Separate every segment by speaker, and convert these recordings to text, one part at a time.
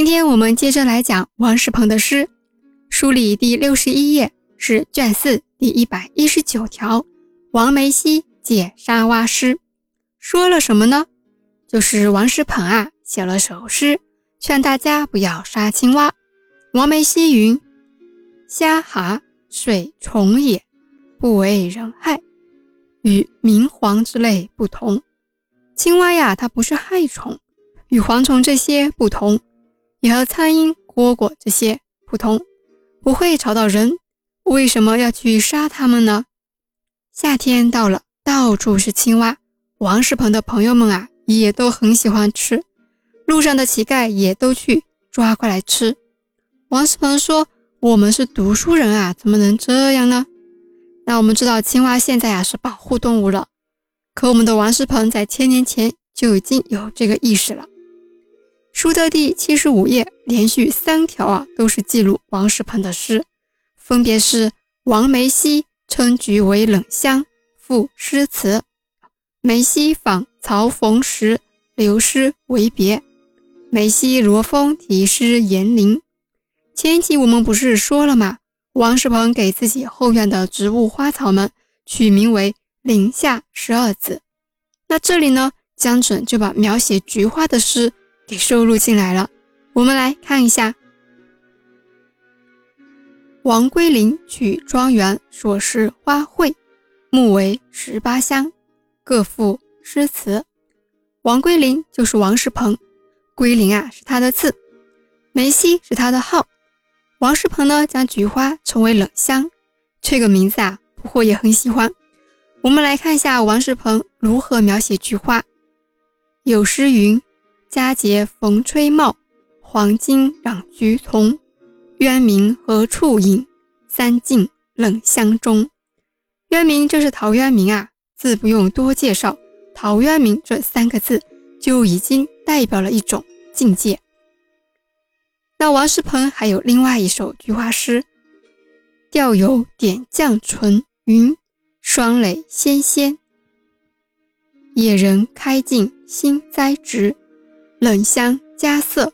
Speaker 1: 今天我们接着来讲王世鹏的诗，书里第六十一页是卷四第一百一十九条，王梅溪解沙蛙诗，说了什么呢？就是王世鹏啊写了首诗，劝大家不要杀青蛙。王梅溪云：“虾蛤水虫也，不为人害，与明黄之类不同。青蛙呀，它不是害虫，与蝗虫这些不同。”也和苍蝇、蝈蝈这些普通，不会吵到人。为什么要去杀它们呢？夏天到了，到处是青蛙。王世鹏的朋友们啊，也都很喜欢吃。路上的乞丐也都去抓过来吃。王世鹏说：“我们是读书人啊，怎么能这样呢？”那我们知道，青蛙现在啊是保护动物了。可我们的王世鹏在千年前就已经有这个意识了。书的第七十五页，连续三条啊，都是记录王世鹏的诗，分别是王梅溪称菊为冷香，赋诗词；梅溪访曹逢时，留诗为别；梅溪罗峰题诗言林。前一集我们不是说了吗？王世鹏给自己后院的植物花草们取名为“林下十二子”。那这里呢，江准就把描写菊花的诗。给收录进来了。我们来看一下：王归林取庄园所示花卉，目为十八香，各赋诗词。王归林就是王世鹏，归林啊是他的字，梅溪是他的号。王世鹏呢将菊花称为冷香，这个名字啊不惑也很喜欢。我们来看一下王世鹏如何描写菊花。有诗云。佳节逢吹茂，黄金染菊丛。渊明何处隐？三径冷香中。渊明就是陶渊明啊，字不用多介绍，陶渊明这三个字就已经代表了一种境界。那王世鹏还有另外一首菊花诗：调有点绛唇云，霜蕾纤纤。野人开尽新栽植。冷香佳色，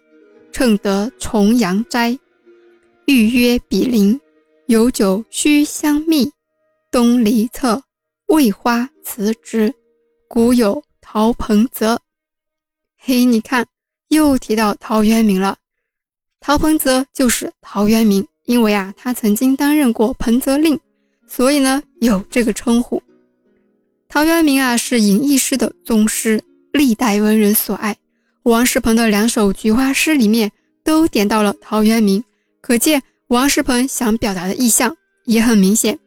Speaker 1: 趁得重阳斋。欲约比邻，有酒须相觅。东篱侧，桂花辞植。古有陶彭泽。嘿，你看，又提到陶渊明了。陶彭泽就是陶渊明，因为啊，他曾经担任过彭泽令，所以呢，有这个称呼。陶渊明啊，是隐逸诗的宗师，历代文人所爱。王世鹏的两首菊花诗里面都点到了陶渊明，可见王世鹏想表达的意象也很明显。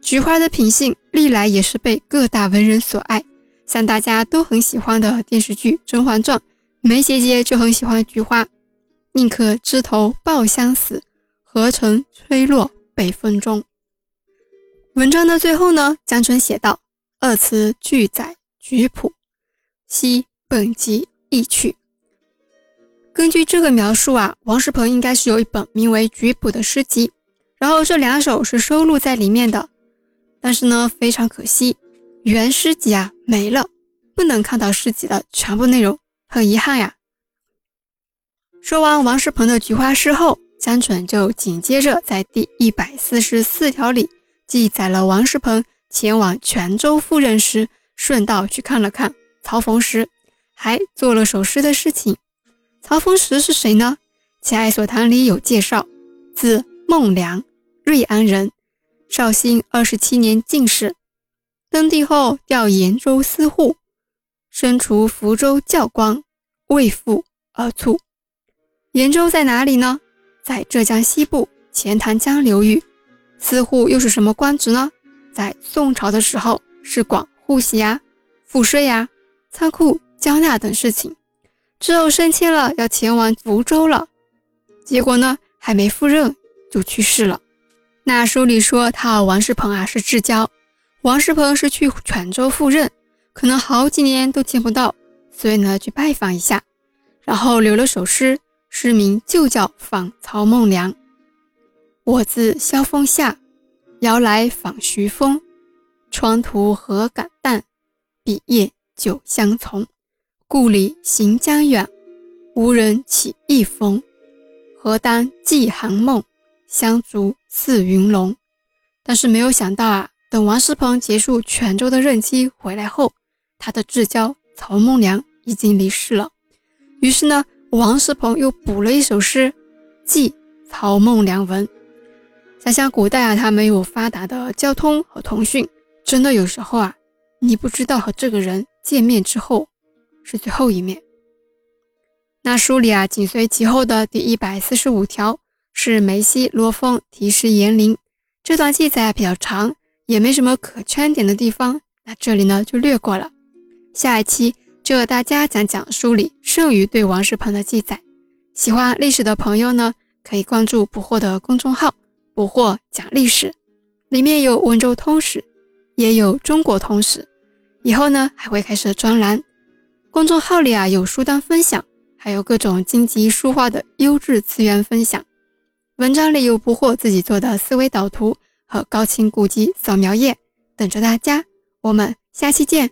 Speaker 1: 菊花的品性历来也是被各大文人所爱，像大家都很喜欢的电视剧《甄嬛传》，梅姐姐就很喜欢菊花。宁可枝头抱香死，何曾吹落北风中。文章的最后呢，江春写道：“二词俱载菊谱，昔本集。”意趣。根据这个描述啊，王世鹏应该是有一本名为《菊谱》的诗集，然后这两首是收录在里面的。但是呢，非常可惜，原诗集啊没了，不能看到诗集的全部内容，很遗憾呀。说完王世鹏的菊花诗后，江准就紧接着在第一百四十四条里记载了王世鹏前往泉州赴任时，顺道去看了看曹逢时。还做了首诗的事情。曹逢时是谁呢？《奇爱所谈》里有介绍，字孟良，瑞安人，绍兴二十七年进士，登第后调延州司户，身除福州教官，为父而卒。延州在哪里呢？在浙江西部钱塘江流域。司户又是什么官职呢？在宋朝的时候是管户籍呀、赋税呀、仓库。交纳等事情，之后升迁了，要前往福州了。结果呢，还没赴任就去世了。那书里说他和王世鹏啊是至交，王世鹏是去泉州赴任，可能好几年都见不到，所以呢去拜访一下，然后留了首诗，诗名就叫《访曹孟良》。我自萧峰下，遥来访徐峰。窗涂何敢淡，笔叶酒相从。故里行将远，无人起一风。何当寄寒梦，香烛似云龙。但是没有想到啊，等王世鹏结束泉州的任期回来后，他的至交曹孟良已经离世了。于是呢，王世鹏又补了一首诗，寄曹孟良文。想想古代啊，他没有发达的交通和通讯，真的有时候啊，你不知道和这个人见面之后是最后一面。那书里啊，紧随其后的第一百四十五条是梅西罗峰题诗严陵。这段记载比较长，也没什么可圈点的地方，那这里呢就略过了。下一期就和大家讲讲书里剩余对王世鹏的记载。喜欢历史的朋友呢，可以关注捕获的公众号“捕获讲历史”，里面有温州通史，也有中国通史。以后呢还会开设专栏，公众号里啊有书单分享，还有各种荆棘书画的优质资源分享。文章里有不惑自己做的思维导图和高清古籍扫描页，等着大家。我们下期见。